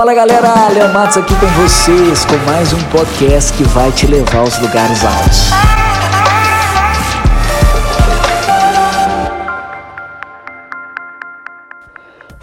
Fala galera, Leon Matos aqui com vocês com mais um podcast que vai te levar aos lugares altos.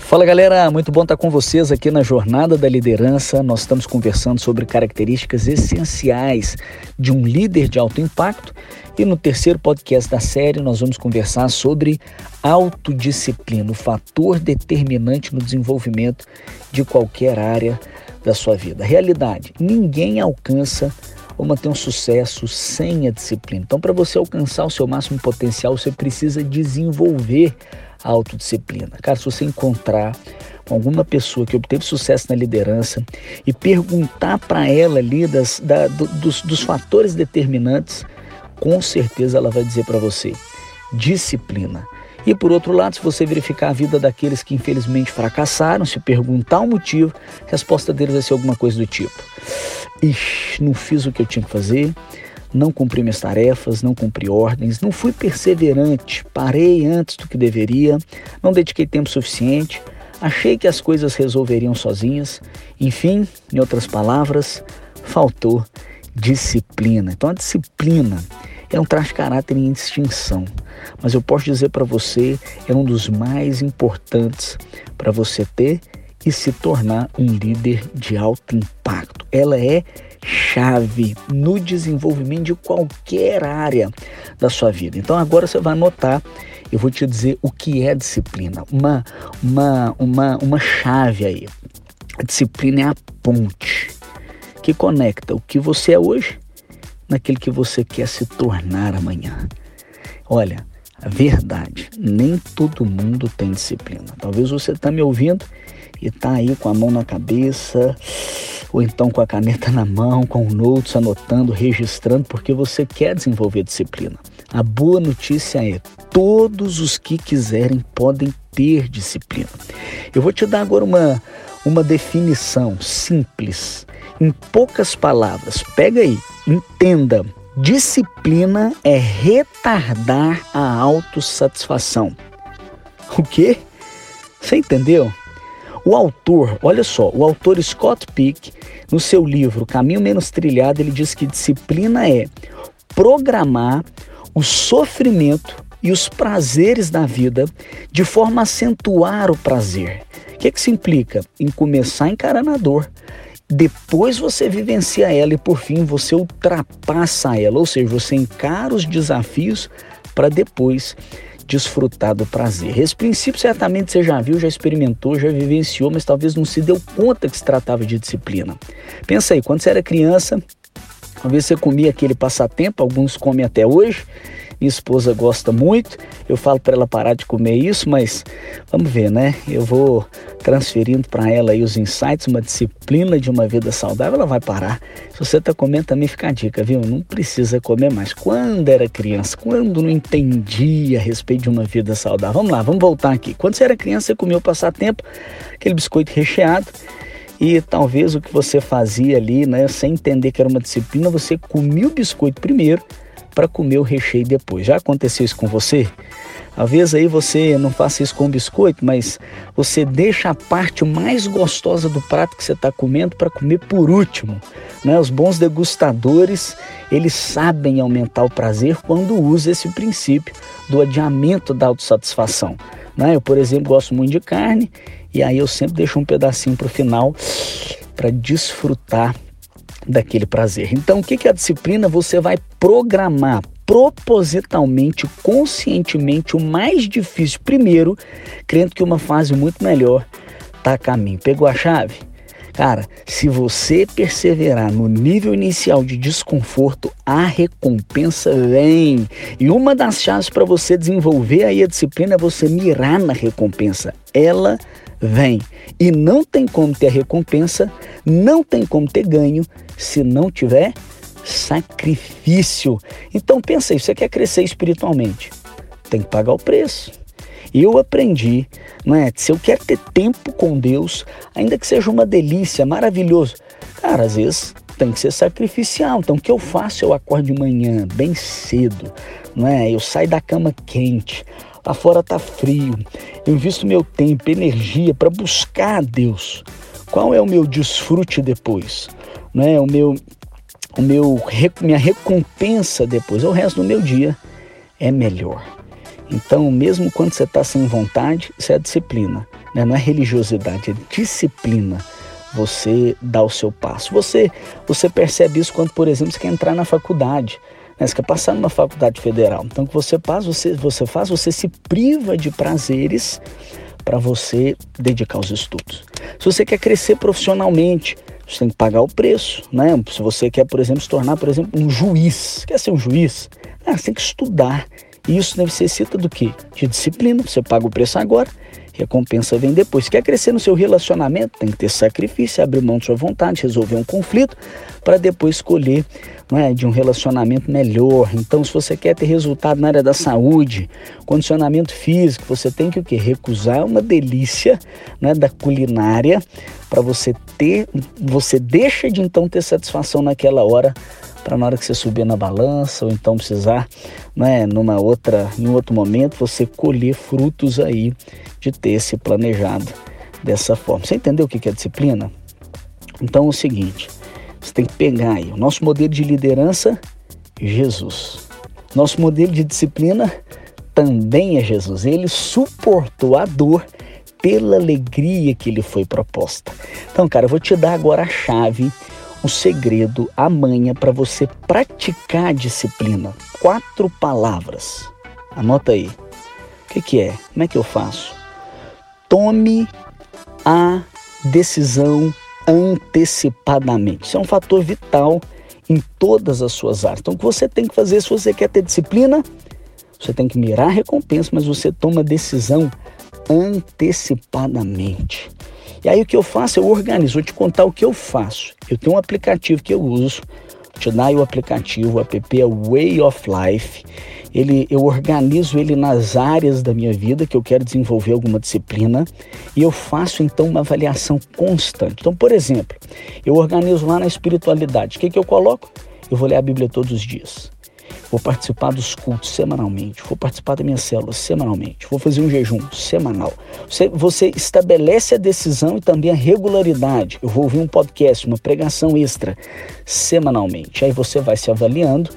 Fala galera, muito bom estar com vocês aqui na Jornada da Liderança. Nós estamos conversando sobre características essenciais de um líder de alto impacto e no terceiro podcast da série nós vamos conversar sobre autodisciplina, o fator determinante no desenvolvimento de qualquer área da sua vida. Realidade: ninguém alcança ou manter um sucesso sem a disciplina. Então, para você alcançar o seu máximo potencial, você precisa desenvolver a autodisciplina. Cara, se você encontrar alguma pessoa que obteve sucesso na liderança e perguntar para ela ali das, da, do, dos, dos fatores determinantes, com certeza ela vai dizer para você: disciplina. E por outro lado, se você verificar a vida daqueles que infelizmente fracassaram, se perguntar o motivo, a resposta deles vai ser alguma coisa do tipo: Ixi, não fiz o que eu tinha que fazer, não cumpri minhas tarefas, não cumpri ordens, não fui perseverante, parei antes do que deveria, não dediquei tempo suficiente, achei que as coisas resolveriam sozinhas. Enfim, em outras palavras, faltou disciplina. Então a disciplina é um traço de caráter em extinção, mas eu posso dizer para você, é um dos mais importantes para você ter e se tornar um líder de alto impacto. Ela é chave no desenvolvimento de qualquer área da sua vida. Então agora você vai anotar, eu vou te dizer o que é disciplina, uma uma uma uma chave aí. A disciplina é a ponte que conecta o que você é hoje naquele que você quer se tornar amanhã. Olha, a verdade, nem todo mundo tem disciplina. Talvez você está me ouvindo e está aí com a mão na cabeça, ou então com a caneta na mão, com o notes, anotando, registrando, porque você quer desenvolver disciplina. A boa notícia é: todos os que quiserem podem ter disciplina. Eu vou te dar agora uma, uma definição simples em poucas palavras, pega aí, entenda. Disciplina é retardar a autossatisfação. O quê? Você entendeu? O autor, olha só, o autor Scott Peck, no seu livro Caminho Menos Trilhado, ele diz que disciplina é programar o sofrimento e os prazeres da vida de forma a acentuar o prazer. O que, que isso implica? Em começar encarando a dor, depois você vivencia ela e por fim você ultrapassa ela, ou seja, você encara os desafios para depois desfrutar do prazer. Esse princípio certamente você já viu, já experimentou, já vivenciou, mas talvez não se deu conta que se tratava de disciplina. Pensa aí, quando você era criança, talvez você comia aquele passatempo, alguns comem até hoje, minha esposa gosta muito. Eu falo para ela parar de comer isso, mas vamos ver, né? Eu vou transferindo para ela aí os insights, uma disciplina de uma vida saudável, ela vai parar. Se você está comendo, também fica a dica, viu? Não precisa comer mais. Quando era criança, quando não entendia a respeito de uma vida saudável. Vamos lá, vamos voltar aqui. Quando você era criança, você comia o passatempo, aquele biscoito recheado. E talvez o que você fazia ali, né, sem entender que era uma disciplina, você comia o biscoito primeiro, para comer o recheio depois. Já aconteceu isso com você? Às vezes aí você não faça isso com biscoito, mas você deixa a parte mais gostosa do prato que você está comendo para comer por último. Né? Os bons degustadores, eles sabem aumentar o prazer quando usam esse princípio do adiamento da autossatisfação. Né? Eu, por exemplo, gosto muito de carne e aí eu sempre deixo um pedacinho para o final para desfrutar daquele prazer. Então, o que é a disciplina? Você vai programar propositalmente, conscientemente o mais difícil primeiro, crendo que uma fase muito melhor está a caminho. Pegou a chave? Cara, se você perseverar no nível inicial de desconforto, a recompensa vem. E uma das chaves para você desenvolver aí a disciplina é você mirar na recompensa. Ela vem. E não tem como ter recompensa, não tem como ter ganho se não tiver sacrifício. Então pensa aí, você quer crescer espiritualmente, tem que pagar o preço. Eu aprendi, não é? Se eu quero ter tempo com Deus, ainda que seja uma delícia, maravilhoso, cara, às vezes tem que ser sacrificial. Então o que eu faço? Eu acordo de manhã, bem cedo, não é? Eu saio da cama quente, lá fora tá frio. Eu invisto meu tempo, energia para buscar a Deus Qual é o meu desfrute depois? Né? O meu, o meu, minha recompensa depois, o resto do meu dia é melhor. Então, mesmo quando você está sem vontade, isso é disciplina, né? não é religiosidade, é disciplina. Você dá o seu passo. Você, você percebe isso quando, por exemplo, você quer entrar na faculdade. Né? Você quer passar numa faculdade federal. Então, o que você faz, você, você faz, você se priva de prazeres para você dedicar aos estudos. Se você quer crescer profissionalmente, você tem que pagar o preço, né? Se você quer, por exemplo, se tornar, por exemplo, um juiz, quer ser um juiz, ah, você tem que estudar. E isso necessita do quê? De disciplina. Você paga o preço agora, recompensa vem depois. Quer crescer no seu relacionamento, tem que ter sacrifício, abrir mão de sua vontade, resolver um conflito, para depois escolher é, de um relacionamento melhor. Então, se você quer ter resultado na área da saúde, condicionamento físico, você tem que o quê? Recusar uma delícia né, da culinária para você ter, você deixa de então ter satisfação naquela hora para na hora que você subir na balança ou então precisar, né, numa outra, em outro momento, você colher frutos aí de ter se planejado dessa forma. Você entendeu o que é disciplina? Então é o seguinte, você tem que pegar aí o nosso modelo de liderança, Jesus. Nosso modelo de disciplina também é Jesus. Ele suportou a dor pela alegria que lhe foi proposta. Então, cara, eu vou te dar agora a chave o segredo, a manha para você praticar a disciplina. Quatro palavras. Anota aí. O que, que é? Como é que eu faço? Tome a decisão antecipadamente. Isso é um fator vital em todas as suas áreas. Então, o que você tem que fazer se você quer ter disciplina, você tem que mirar a recompensa, mas você toma decisão antecipadamente. E aí o que eu faço? Eu organizo, vou te contar o que eu faço. Eu tenho um aplicativo que eu uso, dá o aplicativo, o app é Way of Life. Ele, eu organizo ele nas áreas da minha vida que eu quero desenvolver alguma disciplina e eu faço então uma avaliação constante. Então, por exemplo, eu organizo lá na espiritualidade. O que, que eu coloco? Eu vou ler a Bíblia todos os dias vou participar dos cultos semanalmente, vou participar da minha célula semanalmente, vou fazer um jejum semanal. Você, você estabelece a decisão e também a regularidade. Eu vou ouvir um podcast, uma pregação extra semanalmente. Aí você vai se avaliando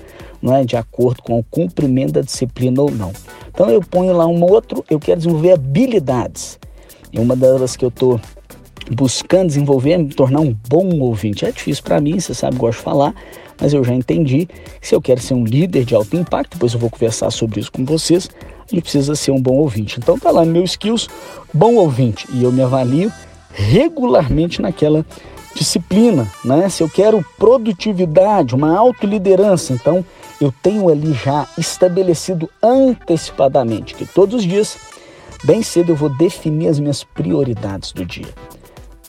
não é, de acordo com o cumprimento da disciplina ou não. Então eu ponho lá um outro, eu quero desenvolver habilidades. E uma delas que eu estou buscando desenvolver é me tornar um bom ouvinte. É difícil para mim, você sabe, gosto de falar, mas eu já entendi que se eu quero ser um líder de alto impacto, depois eu vou conversar sobre isso com vocês, gente precisa ser um bom ouvinte. Então tá lá no meu skills, bom ouvinte, e eu me avalio regularmente naquela disciplina, né? Se eu quero produtividade, uma autoliderança, então eu tenho ali já estabelecido antecipadamente que todos os dias, bem cedo, eu vou definir as minhas prioridades do dia.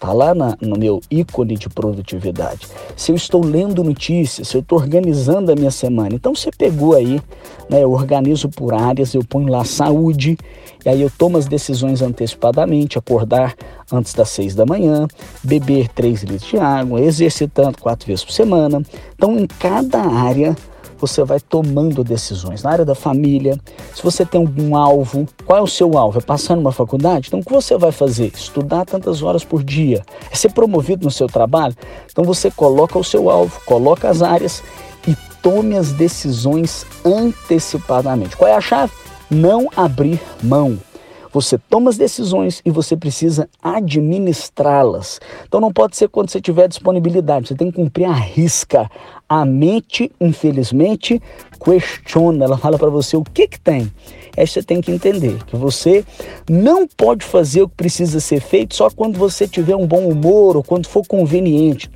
Está lá na, no meu ícone de produtividade. Se eu estou lendo notícias, se eu estou organizando a minha semana. Então você pegou aí, né, eu organizo por áreas, eu ponho lá saúde, e aí eu tomo as decisões antecipadamente, acordar antes das seis da manhã, beber três litros de água, exercitando quatro vezes por semana. Então em cada área você vai tomando decisões. Na área da família, se você tem algum alvo, qual é o seu alvo? É passar numa faculdade? Então o que você vai fazer? Estudar tantas horas por dia? É ser promovido no seu trabalho? Então você coloca o seu alvo, coloca as áreas e tome as decisões antecipadamente. Qual é a chave? Não abrir mão. Você toma as decisões e você precisa administrá-las. Então não pode ser quando você tiver disponibilidade, você tem que cumprir a risca. A mente, infelizmente, questiona, ela fala para você o que que tem. Aí você tem que entender que você não pode fazer o que precisa ser feito só quando você tiver um bom humor ou quando for conveniente.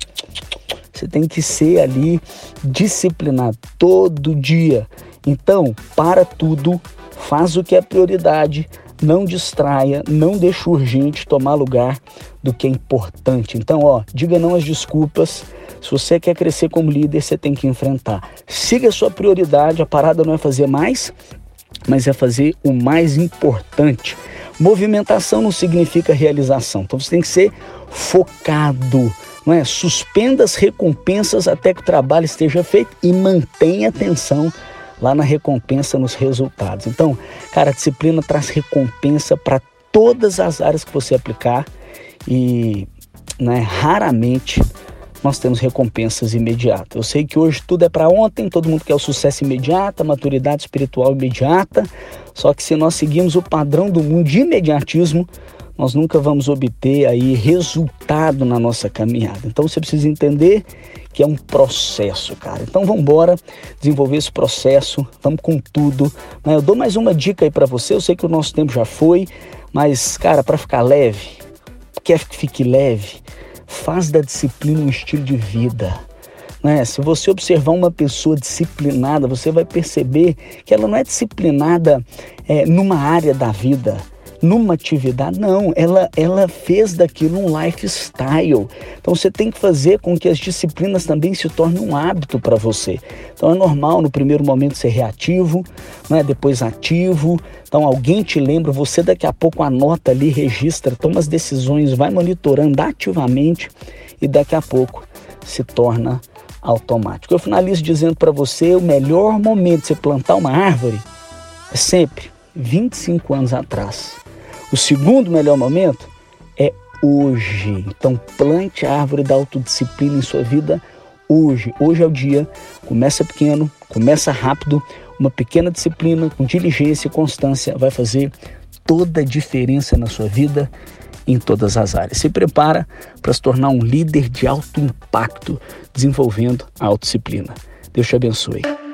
Você tem que ser ali disciplinado todo dia. Então, para tudo, faz o que é prioridade, não distraia, não deixe urgente tomar lugar do que é importante. Então, ó, diga não às desculpas. Se você quer crescer como líder, você tem que enfrentar. Siga a sua prioridade, a parada não é fazer mais, mas é fazer o mais importante. Movimentação não significa realização. Então você tem que ser focado, não é? Suspenda as recompensas até que o trabalho esteja feito e mantenha atenção lá na recompensa nos resultados. Então, cara, a disciplina traz recompensa para todas as áreas que você aplicar e né, raramente nós temos recompensas imediatas. Eu sei que hoje tudo é para ontem, todo mundo quer o sucesso imediato, a maturidade espiritual imediata, só que se nós seguirmos o padrão do mundo de imediatismo, nós nunca vamos obter aí resultado na nossa caminhada. Então você precisa entender que é um processo, cara. Então vamos embora desenvolver esse processo, vamos com tudo. Eu dou mais uma dica aí para você. Eu sei que o nosso tempo já foi, mas cara, para ficar leve, quer que fique leve, faz da disciplina um estilo de vida. Né? Se você observar uma pessoa disciplinada, você vai perceber que ela não é disciplinada é, numa área da vida numa atividade. Não, ela, ela fez daquilo um lifestyle. Então você tem que fazer com que as disciplinas também se tornem um hábito para você. Então é normal no primeiro momento ser reativo, né? depois ativo. Então alguém te lembra, você daqui a pouco anota ali, registra, toma as decisões, vai monitorando ativamente e daqui a pouco se torna automático. Eu finalizo dizendo para você o melhor momento de você plantar uma árvore é sempre 25 anos atrás. O segundo melhor momento é hoje. Então plante a árvore da autodisciplina em sua vida hoje. Hoje é o dia. Começa pequeno, começa rápido. Uma pequena disciplina com diligência e constância vai fazer toda a diferença na sua vida em todas as áreas. Se prepara para se tornar um líder de alto impacto, desenvolvendo a autodisciplina. Deus te abençoe.